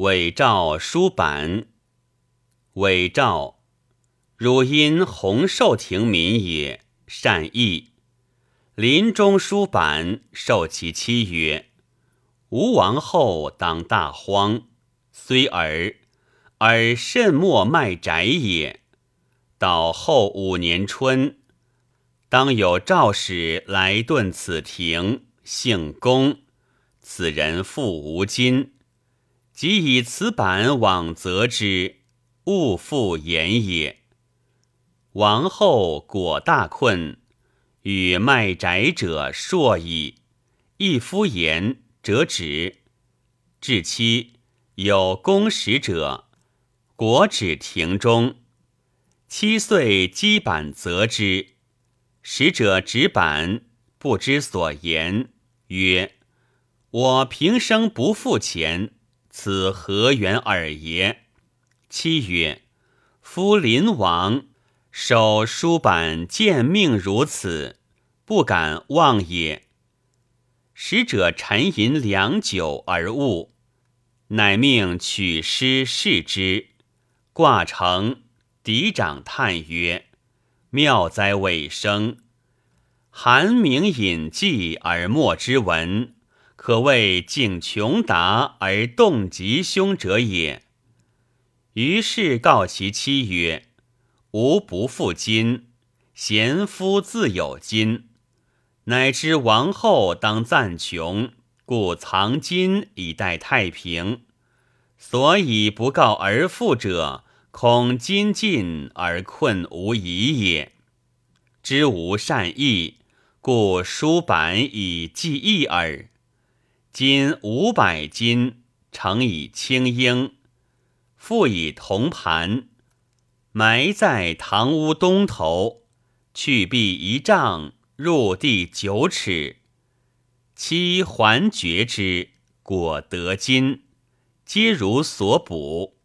伪诏书版，伪诏，汝因洪寿亭民也，善意。临终书版受其妻曰：“吴王后当大荒，虽尔，尔甚莫卖宅也。到后五年春，当有赵使来遁此亭，姓公，此人复无金。”即以此版往择之，勿复言也。王后果大困，与卖宅者硕矣。一夫言，折止。至期有公使者，国止庭中。七岁积版择之，使者执板，不知所言，曰：“我平生不付钱。”此何缘耳也？妻曰：“夫临王守书版，见命如此，不敢忘也。”使者沉吟良久而悟，乃命取诗试之，挂成。嫡长叹曰：“妙哉尾声，寒明隐迹而莫之闻。”可谓敬穷达而动吉凶者也。于是告其妻曰：“吾不负金，贤夫自有金。乃知王后当暂穷，故藏金以待太平。所以不告而复者，恐金尽而困无疑也。知无善意，故书版以记忆耳。”金五百斤，乘以青缨，复以铜盘，埋在堂屋东头，去壁一丈，入地九尺。妻还绝之，果得金，皆如所卜。